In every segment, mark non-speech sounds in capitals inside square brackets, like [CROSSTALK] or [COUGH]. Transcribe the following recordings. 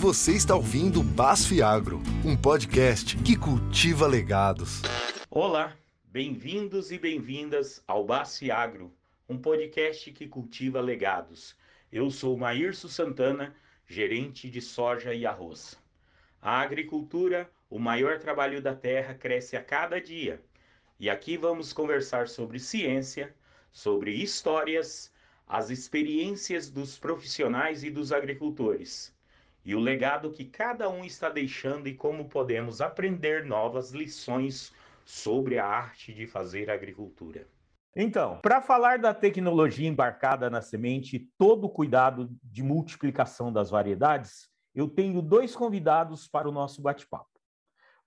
Você está ouvindo Basf Agro, um podcast que cultiva legados. Olá, bem-vindos e bem-vindas ao Basf Agro, um podcast que cultiva legados. Eu sou Maírcio Santana, gerente de soja e arroz. A agricultura, o maior trabalho da terra, cresce a cada dia. E aqui vamos conversar sobre ciência, sobre histórias, as experiências dos profissionais e dos agricultores e o legado que cada um está deixando e como podemos aprender novas lições sobre a arte de fazer agricultura. Então, para falar da tecnologia embarcada na semente e todo o cuidado de multiplicação das variedades, eu tenho dois convidados para o nosso bate-papo.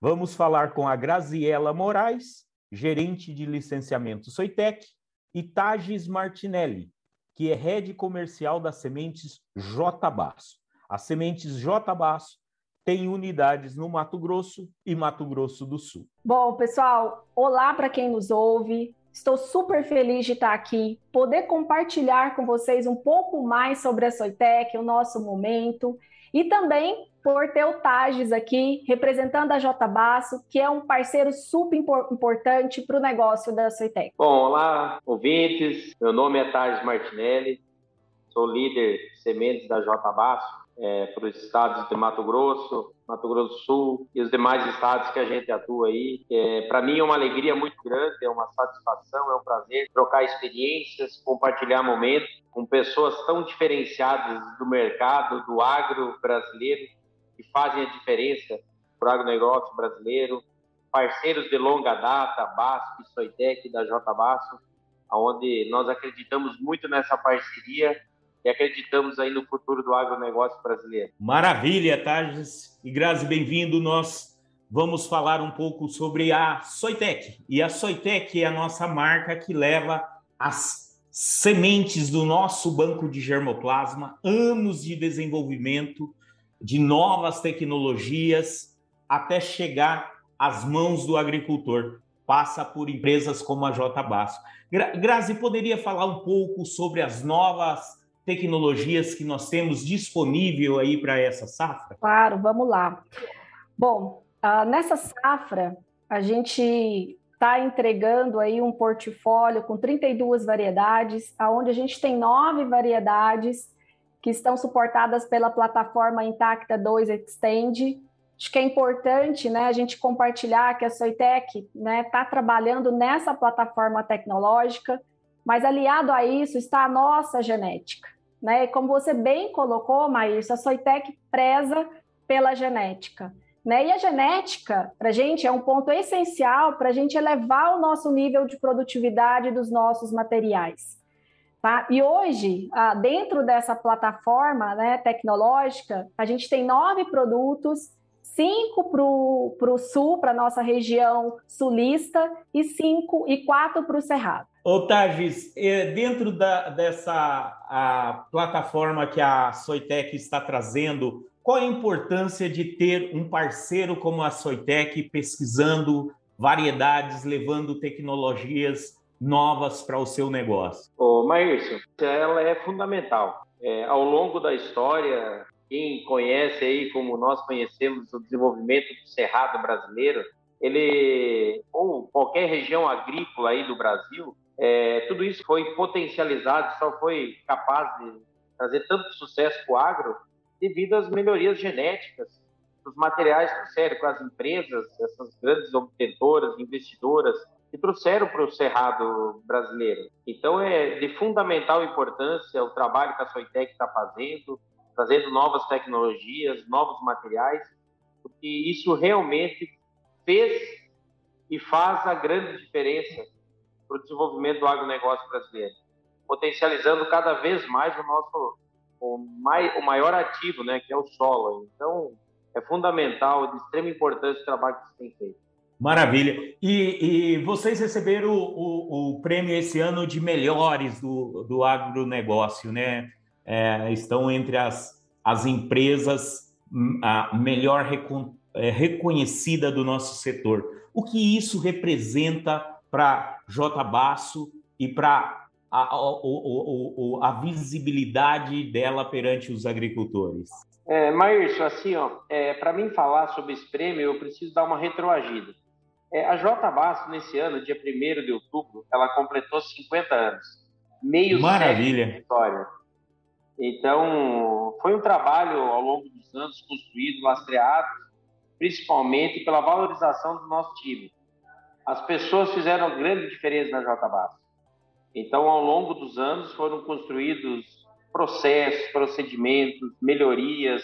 Vamos falar com a Graziela Moraes, gerente de licenciamento Soitec, e Tages Martinelli, que é head comercial das sementes J Basso. As sementes J Basso têm unidades no Mato Grosso e Mato Grosso do Sul. Bom, pessoal, olá para quem nos ouve. Estou super feliz de estar aqui, poder compartilhar com vocês um pouco mais sobre a Soitec, o nosso momento, e também por ter o Tages aqui, representando a J Basso, que é um parceiro super importante para o negócio da Soitec. Bom, olá, ouvintes. Meu nome é Tages Martinelli, sou líder de sementes da J Basso é, para os estados de Mato Grosso, Mato Grosso do Sul e os demais estados que a gente atua aí. É, para mim é uma alegria muito grande, é uma satisfação, é um prazer trocar experiências, compartilhar momentos com pessoas tão diferenciadas do mercado, do agro brasileiro, que fazem a diferença para o agronegócio brasileiro, parceiros de longa data, BASF, Soitec, da J onde nós acreditamos muito nessa parceria e acreditamos aí no futuro do agronegócio brasileiro. Maravilha, Tages e Grazi, bem-vindo. Nós vamos falar um pouco sobre a Soitec. E a Soitec é a nossa marca que leva as sementes do nosso banco de germoplasma, anos de desenvolvimento de novas tecnologias até chegar às mãos do agricultor. Passa por empresas como a J Basso. Grazi, poderia falar um pouco sobre as novas tecnologias que nós temos disponível aí para essa safra? Claro, vamos lá. Bom, uh, nessa safra, a gente está entregando aí um portfólio com 32 variedades, aonde a gente tem nove variedades que estão suportadas pela plataforma Intacta 2 Extend. Acho que é importante né, a gente compartilhar que a Soitec está né, tá trabalhando nessa plataforma tecnológica, mas aliado a isso está a nossa genética. Né? Como você bem colocou, Maíra, a Soitec preza pela genética. Né? E a genética, para a gente, é um ponto essencial para a gente elevar o nosso nível de produtividade dos nossos materiais. Tá? E hoje, dentro dessa plataforma né, tecnológica, a gente tem nove produtos cinco para o sul, para a nossa região sulista, e cinco e quatro para o Cerrado. Ô, é, dentro da, dessa plataforma que a Soitec está trazendo, qual a importância de ter um parceiro como a Soitec pesquisando variedades, levando tecnologias novas para o seu negócio? Ô, Maírcio, ela é fundamental. É, ao longo da história, quem conhece aí, como nós conhecemos, o desenvolvimento do cerrado brasileiro, ele, ou qualquer região agrícola aí do Brasil, é, tudo isso foi potencializado, só foi capaz de trazer tanto sucesso para o agro devido às melhorias genéticas dos materiais que trouxeram com as empresas, essas grandes obtentoras, investidoras, que trouxeram para o cerrado brasileiro. Então, é de fundamental importância o trabalho que a Soitec está fazendo, trazendo novas tecnologias, novos materiais, porque isso realmente fez e faz a grande diferença para o desenvolvimento do agronegócio brasileiro, potencializando cada vez mais o nosso o, mai, o maior ativo, né, que é o solo. Então, é fundamental, de extrema importância o trabalho que você tem feito. Maravilha. E, e vocês receberam o, o, o, prêmio esse ano de melhores do, do agronegócio, né? é, estão entre as, as empresas hum, a melhor recon, é, reconhecida do nosso setor. O que isso representa para J Basso e para a, a, a, a, visibilidade dela perante os agricultores? É, Maírcio, assim, ó, é, para mim falar sobre esse prêmio, eu preciso dar uma retroagida. É, a J Basto, nesse ano, dia 1 de outubro, ela completou 50 anos. Meio Maravilha. de história. Então, foi um trabalho ao longo dos anos construído, lastreado, principalmente pela valorização do nosso time. As pessoas fizeram grande diferença na J Basto. Então, ao longo dos anos, foram construídos processos, procedimentos, melhorias,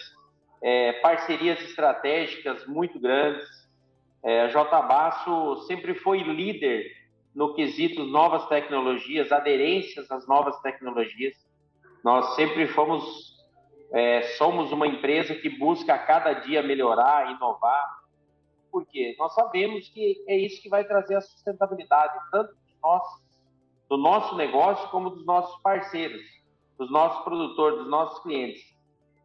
é, parcerias estratégicas muito grandes. É, a J Basso sempre foi líder no quesito novas tecnologias, aderências às novas tecnologias. Nós sempre fomos, é, somos uma empresa que busca a cada dia melhorar, inovar. Por quê? Nós sabemos que é isso que vai trazer a sustentabilidade, tanto do nosso negócio como dos nossos parceiros, dos nossos produtores, dos nossos clientes.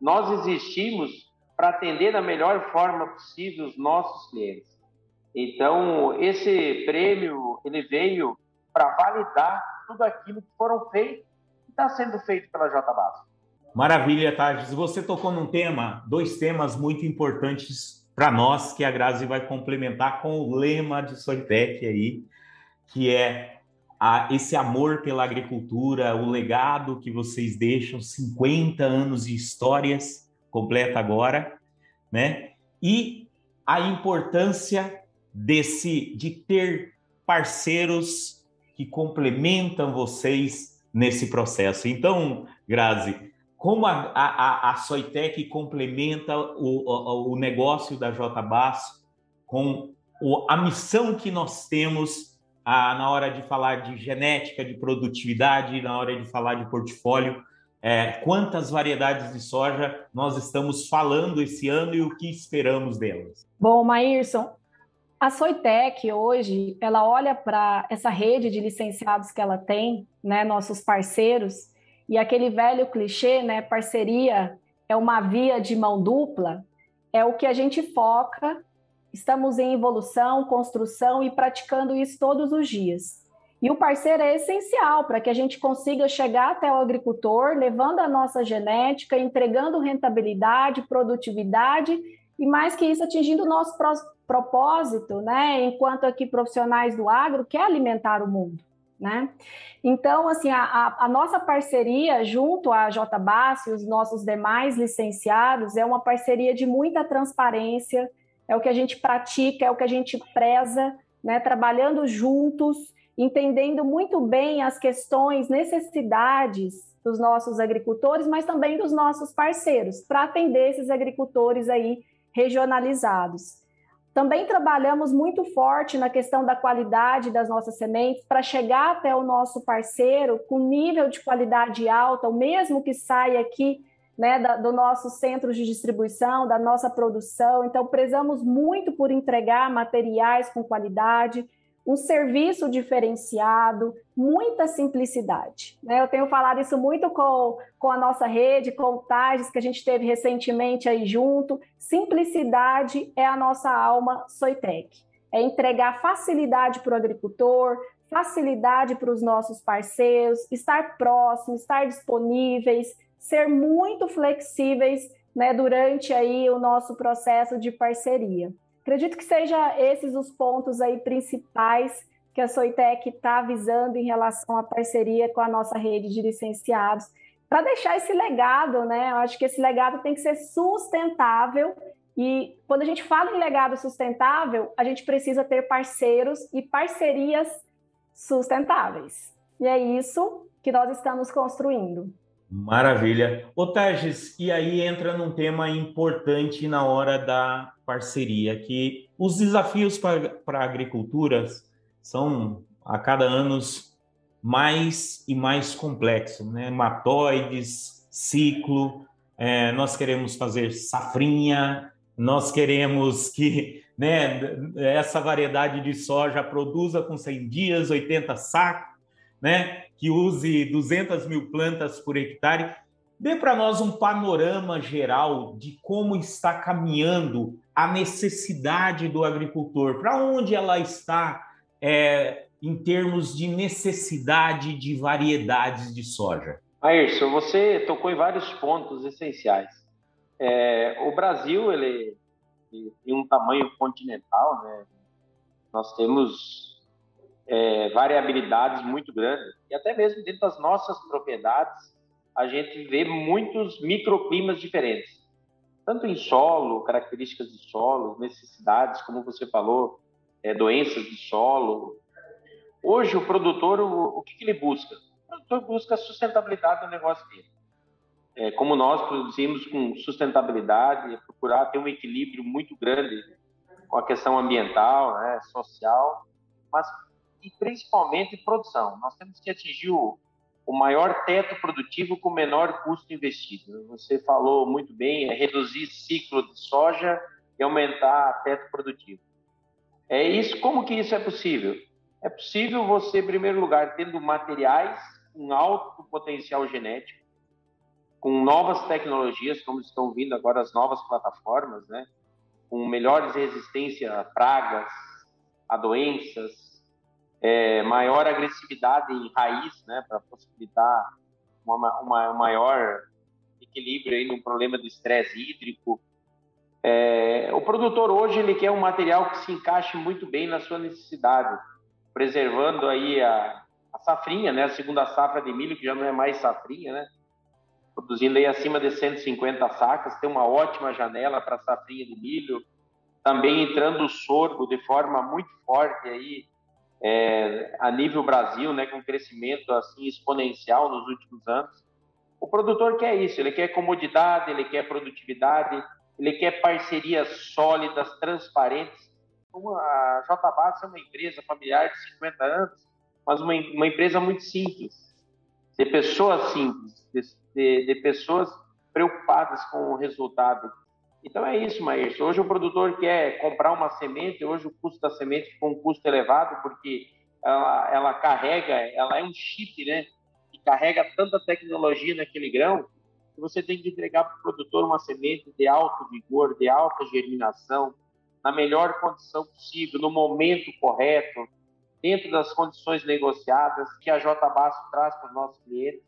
Nós existimos para atender da melhor forma possível os nossos clientes. Então, esse prêmio ele veio para validar tudo aquilo que foram feitos e está sendo feito pela JBAS. Maravilha, Tardes. Você tocou num tema, dois temas muito importantes para nós, que a Grazi vai complementar com o lema de Soitec aí, que é a, esse amor pela agricultura, o legado que vocês deixam, 50 anos de histórias, completa agora, né? E a importância desse de ter parceiros que complementam vocês nesse processo. Então, Grazi, como a, a, a Soitec complementa o, o, o negócio da JBAS com o, a missão que nós temos a, na hora de falar de genética, de produtividade, na hora de falar de portfólio, é, quantas variedades de soja nós estamos falando esse ano e o que esperamos delas? Bom, Maírson, a Soitec hoje, ela olha para essa rede de licenciados que ela tem, né, nossos parceiros, e aquele velho clichê, né, parceria é uma via de mão dupla, é o que a gente foca. Estamos em evolução, construção e praticando isso todos os dias. E o parceiro é essencial para que a gente consiga chegar até o agricultor, levando a nossa genética, entregando rentabilidade, produtividade e mais que isso, atingindo o nosso propósito, né, enquanto aqui profissionais do agro, que é alimentar o mundo. Né? Então, assim, a, a, nossa parceria junto à JBAS e os nossos demais licenciados é uma parceria de muita transparência, é o que a gente pratica, é o que a gente preza, né? trabalhando juntos, entendendo muito bem as questões, necessidades dos nossos agricultores, mas também dos nossos parceiros, para atender esses agricultores aí regionalizados. Também trabalhamos muito forte na questão da qualidade das nossas sementes para chegar até o nosso parceiro com nível de qualidade alta, o mesmo que saia aqui né, da, do nosso centro de distribuição, da nossa produção. Então, prezamos muito por entregar materiais com qualidade, um serviço diferenciado, muita simplicidade. Né? Eu tenho falado isso muito com, com a nossa rede, com o Tages, que a gente teve recentemente aí junto. Simplicidade é a nossa alma Soitec. É entregar facilidade para o agricultor, facilidade para os nossos parceiros, estar próximo, estar disponíveis, ser muito flexíveis né, durante aí o nosso processo de parceria. Acredito que seja esses os pontos aí principais que a Soitec está visando em relação à parceria com a nossa rede de licenciados, para deixar esse legado, né? Eu acho que esse legado tem que ser sustentável e quando a gente fala em legado sustentável, a gente precisa ter parceiros e parcerias sustentáveis. E é isso que nós estamos construindo. Maravilha. Otages, e aí entra num tema importante na hora da parceria, que os desafios para a agricultura são a cada ano mais e mais complexos, né? Matóides, ciclo, é, nós queremos fazer safrinha, nós queremos que [LAUGHS] né, essa variedade de soja produza com 100 dias, 80 sacos, né? Que use 200 mil plantas por hectare. Dê para nós um panorama geral de como está caminhando a necessidade do agricultor, para onde ela está é, em termos de necessidade de variedades de soja. Ayrson, você tocou em vários pontos essenciais. É, o Brasil ele, ele, tem um tamanho continental, né? Nós temos é, variabilidades muito grandes e até mesmo dentro das nossas propriedades a gente vê muitos microclimas diferentes, tanto em solo, características de solo, necessidades, como você falou, é, doenças de solo. Hoje o produtor o, o que, que ele busca? O produtor busca a sustentabilidade do negócio dele é, como nós produzimos com sustentabilidade, procurar ter um equilíbrio muito grande com a questão ambiental, né, social, mas e principalmente produção. Nós temos que atingir o, o maior teto produtivo com o menor custo investido. Você falou muito bem, é reduzir ciclo de soja e aumentar teto produtivo. É isso. Como que isso é possível? É possível você, em primeiro lugar, tendo materiais com alto potencial genético, com novas tecnologias, como estão vindo agora as novas plataformas, né? com melhores resistência a pragas, a doenças, é, maior agressividade em raiz, né? para possibilitar uma, uma, um maior equilíbrio aí no problema do estresse hídrico. É, o produtor hoje ele quer um material que se encaixe muito bem na sua necessidade, preservando aí a, a safrinha, né? a segunda safra de milho, que já não é mais safrinha, né? produzindo aí acima de 150 sacas, tem uma ótima janela para safrinha de milho, também entrando o sorgo de forma muito forte aí é, a nível Brasil, né, com crescimento assim exponencial nos últimos anos. O produtor quer isso, ele quer comodidade, ele quer produtividade, ele quer parcerias sólidas, transparentes. A JBAS é uma empresa familiar de 50 anos, mas uma, uma empresa muito simples, de pessoas simples, de, de, de pessoas preocupadas com o resultado. Então é isso, Maírcio. Hoje o produtor quer comprar uma semente, hoje o custo da semente ficou um custo elevado, porque ela, ela carrega, ela é um chip, né? Que carrega tanta tecnologia naquele grão, que você tem que entregar para o produtor uma semente de alto vigor, de alta germinação, na melhor condição possível, no momento correto, dentro das condições negociadas que a J Basso traz para os nossos clientes.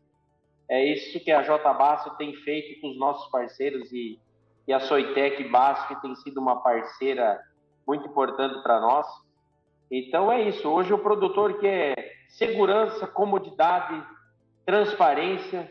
É isso que a J Basso tem feito com os nossos parceiros e, e a Soitec Basso, que tem sido uma parceira muito importante para nós. Então é isso. Hoje o produtor quer segurança, comodidade, transparência,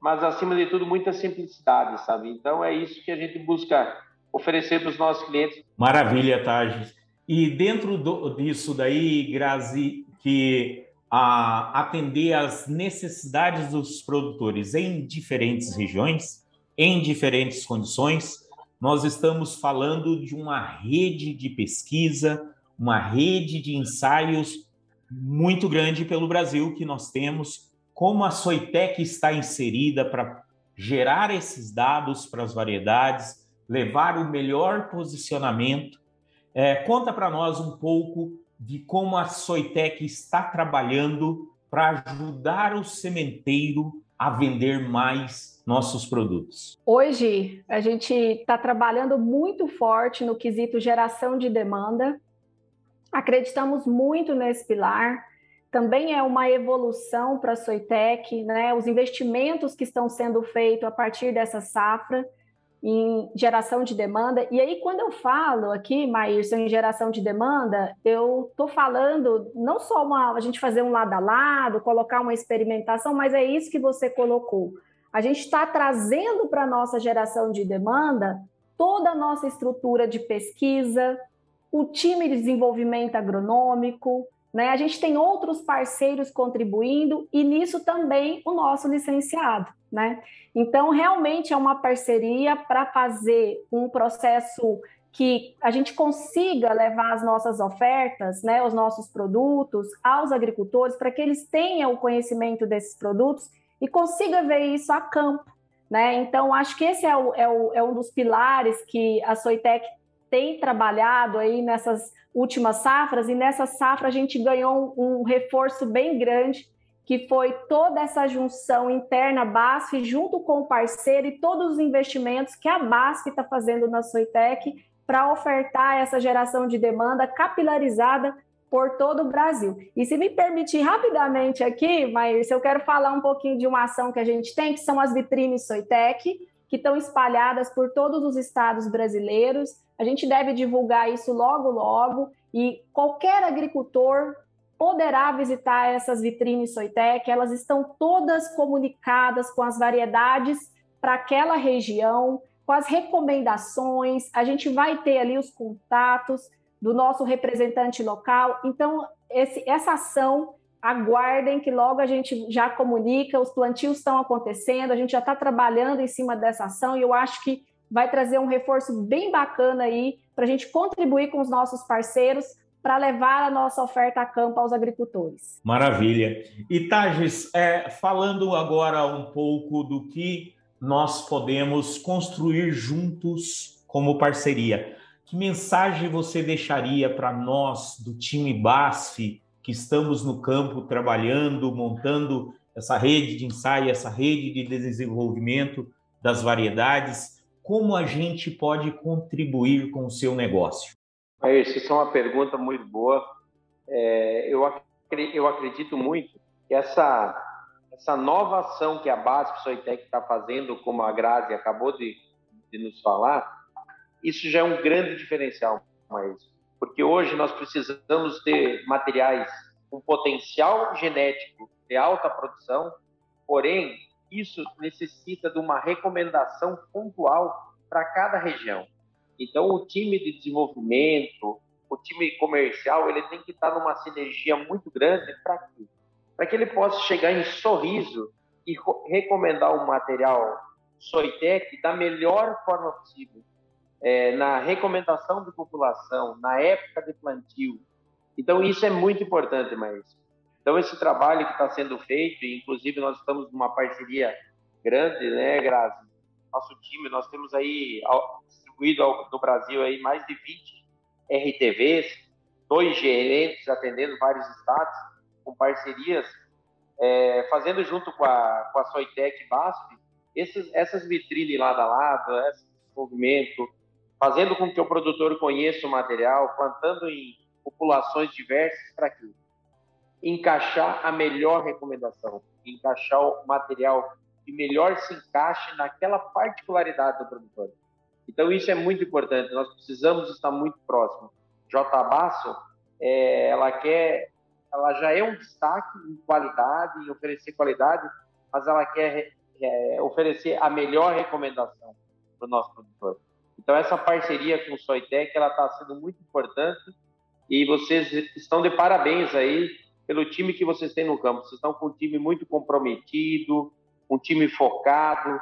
mas acima de tudo muita simplicidade, sabe? Então é isso que a gente busca oferecer para os nossos clientes. Maravilha, Tages. E dentro do, disso daí, Grazi, que a atender às necessidades dos produtores em diferentes regiões, em diferentes condições, nós estamos falando de uma rede de pesquisa, uma rede de ensaios muito grande pelo Brasil que nós temos, como a Soitec está inserida para gerar esses dados para as variedades, levar o melhor posicionamento. É, conta para nós um pouco de como a Soitec está trabalhando para ajudar o sementeiro a vender mais nossos produtos. Hoje a gente está trabalhando muito forte no quesito geração de demanda. Acreditamos muito nesse pilar. Também é uma evolução para a Soitec, né? Os investimentos que estão sendo feitos a partir dessa safra em geração de demanda. E aí, quando eu falo aqui, Maírson, em geração de demanda, eu estou falando não só uma, a gente fazer um lado a lado, colocar uma experimentação, mas é isso que você colocou. A gente está trazendo para a nossa geração de demanda toda a nossa estrutura de pesquisa, o time de desenvolvimento agronômico, né? A gente tem outros parceiros contribuindo e nisso também o nosso licenciado. Né? Então, realmente é uma parceria para fazer um processo que a gente consiga levar as nossas ofertas, né, os nossos produtos aos agricultores, para que eles tenham o conhecimento desses produtos e consiga ver isso a campo. Né? Então, acho que esse é, o, é, o, é um dos pilares que a Soitec tem trabalhado aí nessas últimas safras, e nessa safra a gente ganhou um, um reforço bem grande, que foi toda essa junção interna BASF junto com o parceiro e todos os investimentos que a BASF está fazendo na Soitec para ofertar essa geração de demanda capilarizada por todo o Brasil. E se me permitir rapidamente aqui, mas eu quero falar um pouquinho de uma ação que a gente tem, que são as vitrines Soitec, que estão espalhadas por todos os estados brasileiros. A gente deve divulgar isso logo, logo, e qualquer agricultor poderá visitar essas vitrines Soitec, elas estão todas comunicadas com as variedades para aquela região, com as recomendações, a gente vai ter ali os contatos do nosso representante local. Então, esse, essa ação, aguardem que logo a gente já comunica, os plantios estão acontecendo, a gente já está trabalhando em cima dessa ação e eu acho que vai trazer um reforço bem bacana aí para a gente contribuir com os nossos parceiros para levar a nossa oferta a campo aos agricultores. Maravilha. E Tages, é, falando agora um pouco do que nós podemos construir juntos como parceria. Que mensagem você deixaria para nós do time BASF, que estamos no campo trabalhando, montando essa rede de ensaio, essa rede de desenvolvimento das variedades? Como a gente pode contribuir com o seu negócio? Isso é uma pergunta muito boa. É, eu, eu acredito muito que essa, essa nova ação que a BASF Soitec está fazendo, como a Grazi acabou de, de nos falar, isso já é um grande diferencial, mas porque hoje nós precisamos ter materiais com potencial genético de alta produção, porém isso necessita de uma recomendação pontual para cada região. Então, o time de desenvolvimento, o time comercial, ele tem que estar numa sinergia muito grande para quê? Para que ele possa chegar em sorriso e recomendar um material Soitec da melhor forma possível, é, na recomendação de população, na época de plantio. Então, isso é muito importante, mas Então, esse trabalho que está sendo feito, inclusive nós estamos numa parceria grande, né, Grazi? Nosso time, nós temos aí distribuído no Brasil aí mais de 20 RTVs, dois gerentes atendendo vários estados, com parcerias, é, fazendo junto com a, com a Soitec BASF, esses, essas vitrines lado a lado, esse desenvolvimento, fazendo com que o produtor conheça o material, plantando em populações diversas para quê? Encaixar a melhor recomendação, encaixar o material que melhor se encaixe naquela particularidade do produtor. Então, isso é muito importante, nós precisamos estar muito próximos. J. É, ela quer, ela já é um destaque em qualidade, em oferecer qualidade, mas ela quer é, oferecer a melhor recomendação para o nosso produtor. Então, essa parceria com o Soitec, ela está sendo muito importante e vocês estão de parabéns aí pelo time que vocês têm no campo. Vocês estão com um time muito comprometido, um time focado,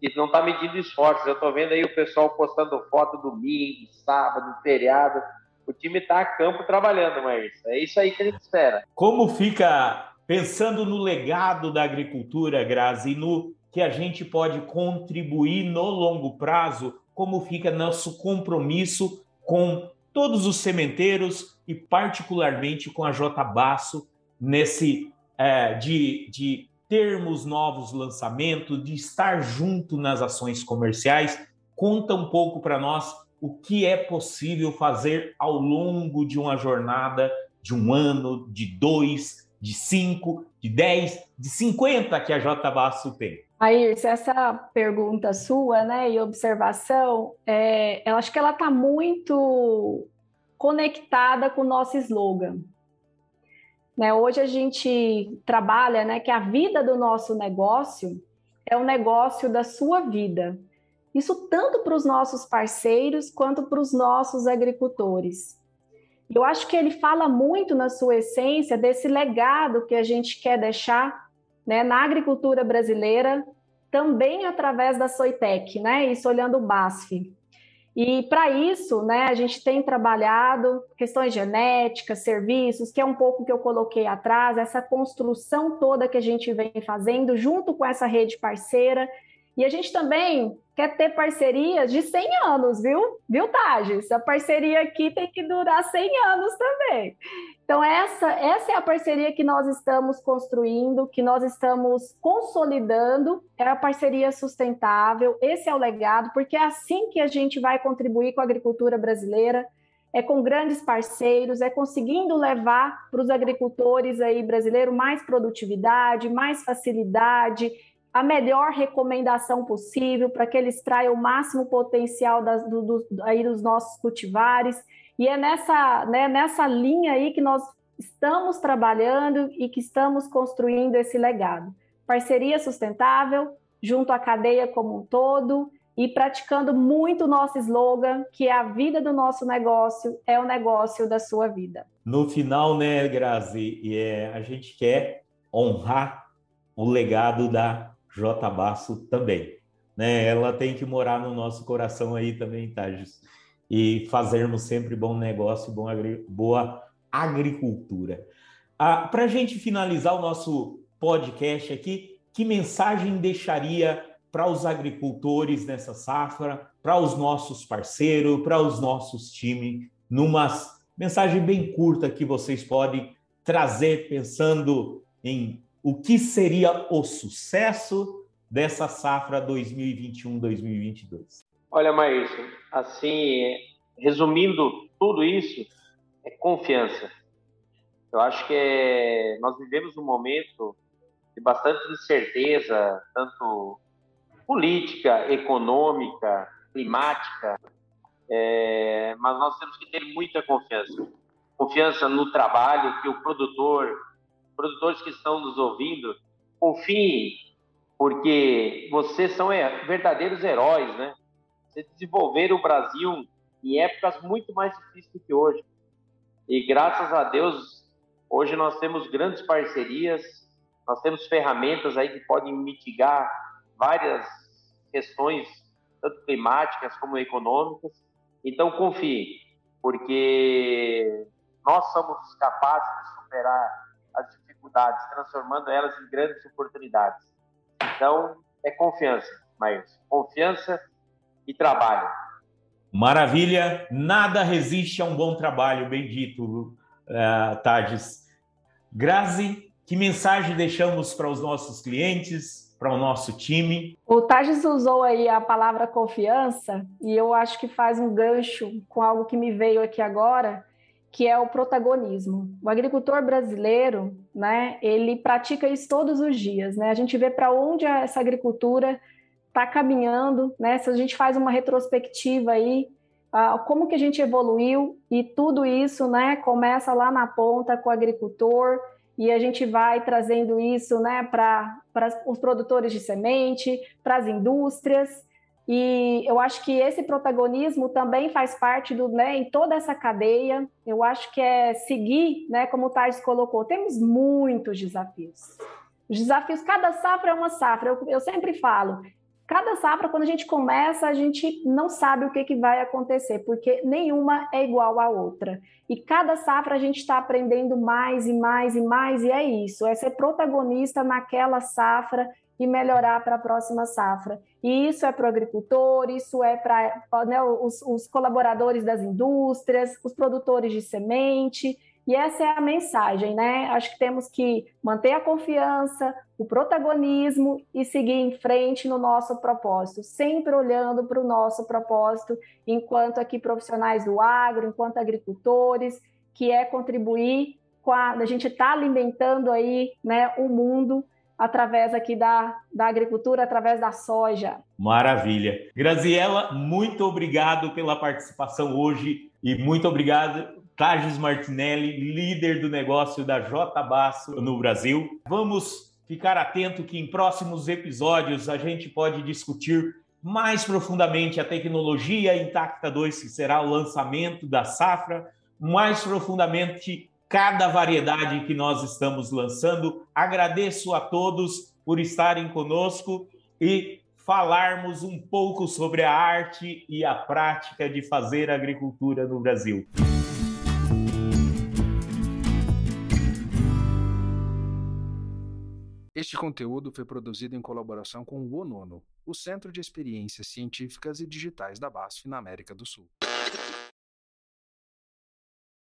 que não está medindo esforços. Eu estou vendo aí o pessoal postando foto domingo, sábado, feriado. O time está a campo trabalhando, mas é isso aí que a gente espera. Como fica pensando no legado da agricultura, Grazi, e no que a gente pode contribuir no longo prazo, como fica nosso compromisso com todos os sementeiros e particularmente com a J Basso nesse é, de, de termos novos lançamentos, de estar junto nas ações comerciais. Conta um pouco para nós o que é possível fazer ao longo de uma jornada de um ano, de dois, de cinco, de dez, de cinquenta que a J Basso tem. Ayrce, essa pergunta sua, né, e observação, é, eu acho que ela está muito conectada com o nosso slogan, né? Hoje a gente trabalha né, que a vida do nosso negócio é o negócio da sua vida. Isso tanto para os nossos parceiros quanto para os nossos agricultores. Eu acho que ele fala muito na sua essência desse legado que a gente quer deixar né, na agricultura brasileira, também através da Soitec, né? Isso olhando o BASF. E para isso, né, a gente tem trabalhado questões genéticas, serviços, que é um pouco que eu coloquei atrás, essa construção toda que a gente vem fazendo junto com essa rede parceira. E a gente também quer ter parcerias de 100 anos, viu? Viu, Tages? A parceria aqui tem que durar 100 anos também. Então, essa, essa é a parceria que nós estamos construindo, que nós estamos consolidando, é a parceria sustentável, esse é o legado, porque é assim que a gente vai contribuir com a agricultura brasileira, é com grandes parceiros, é conseguindo levar para os agricultores aí brasileiros mais produtividade, mais facilidade, a melhor recomendação possível para que eles traiam o máximo potencial das, do, do, aí dos nossos cultivares. E é nessa, né, nessa linha aí que nós estamos trabalhando e que estamos construindo esse legado. Parceria sustentável, junto à cadeia como um todo, e praticando muito o nosso slogan, que é a vida do nosso negócio é o negócio da sua vida. No final, né, Grazi, é, a gente quer honrar o legado da J Basso também. Né? Ela tem que morar no nosso coração aí também, Tages. E fazermos sempre bom negócio, bom agri boa agricultura. Ah, Para a gente finalizar o nosso podcast aqui, que mensagem deixaria para os agricultores nessa safra, para os nossos parceiros, para os nossos times, numa mensagem bem curta que vocês podem trazer pensando em o que seria o sucesso dessa safra 2021-2022? Olha, Maílson, assim, resumindo tudo isso, é confiança. Eu acho que é, nós vivemos um momento de bastante incerteza, tanto política, econômica, climática, é, mas nós temos que ter muita confiança. Confiança no trabalho que o produtor, produtores que estão nos ouvindo, confiem, porque vocês são é, verdadeiros heróis, né? Vocês desenvolveram o Brasil em épocas muito mais difíceis do que hoje. E graças a Deus, hoje nós temos grandes parcerias, nós temos ferramentas aí que podem mitigar várias questões, tanto climáticas como econômicas. Então, confie, porque nós somos capazes de superar as dificuldades, transformando elas em grandes oportunidades. Então, é confiança, mas confiança e trabalho. Maravilha, nada resiste a um bom trabalho, bendito, uh, Tades. Grazi, que mensagem deixamos para os nossos clientes, para o nosso time? O Tades usou aí a palavra confiança e eu acho que faz um gancho com algo que me veio aqui agora, que é o protagonismo. O agricultor brasileiro, né, ele pratica isso todos os dias, né? A gente vê para onde essa agricultura está caminhando, né? Se a gente faz uma retrospectiva aí, como que a gente evoluiu e tudo isso, né, começa lá na ponta com o agricultor e a gente vai trazendo isso né, para os produtores de semente, para as indústrias. E eu acho que esse protagonismo também faz parte do, né, em toda essa cadeia. Eu acho que é seguir, né, como o Thais colocou, temos muitos desafios. Os desafios, cada safra é uma safra. Eu, eu sempre falo, Cada safra, quando a gente começa, a gente não sabe o que, que vai acontecer, porque nenhuma é igual à outra. E cada safra a gente está aprendendo mais e mais e mais, e é isso, é ser protagonista naquela safra e melhorar para a próxima safra. E isso é para o agricultor, isso é para né, os, os colaboradores das indústrias, os produtores de semente, e essa é a mensagem, né? Acho que temos que manter a confiança, o protagonismo e seguir em frente no nosso propósito, sempre olhando para o nosso propósito, enquanto aqui profissionais do agro, enquanto agricultores, que é contribuir com a, a gente está alimentando aí, né, o mundo através aqui da, da agricultura, através da soja. Maravilha. Graziela, muito obrigado pela participação hoje e muito obrigado Tages Martinelli, líder do negócio da J Basso no Brasil. Vamos ficar atento que em próximos episódios a gente pode discutir mais profundamente a tecnologia Intacta 2, que será o lançamento da safra, mais profundamente cada variedade que nós estamos lançando. Agradeço a todos por estarem conosco e falarmos um pouco sobre a arte e a prática de fazer agricultura no Brasil. Este conteúdo foi produzido em colaboração com o ONONO, o Centro de Experiências Científicas e Digitais da BASF na América do Sul.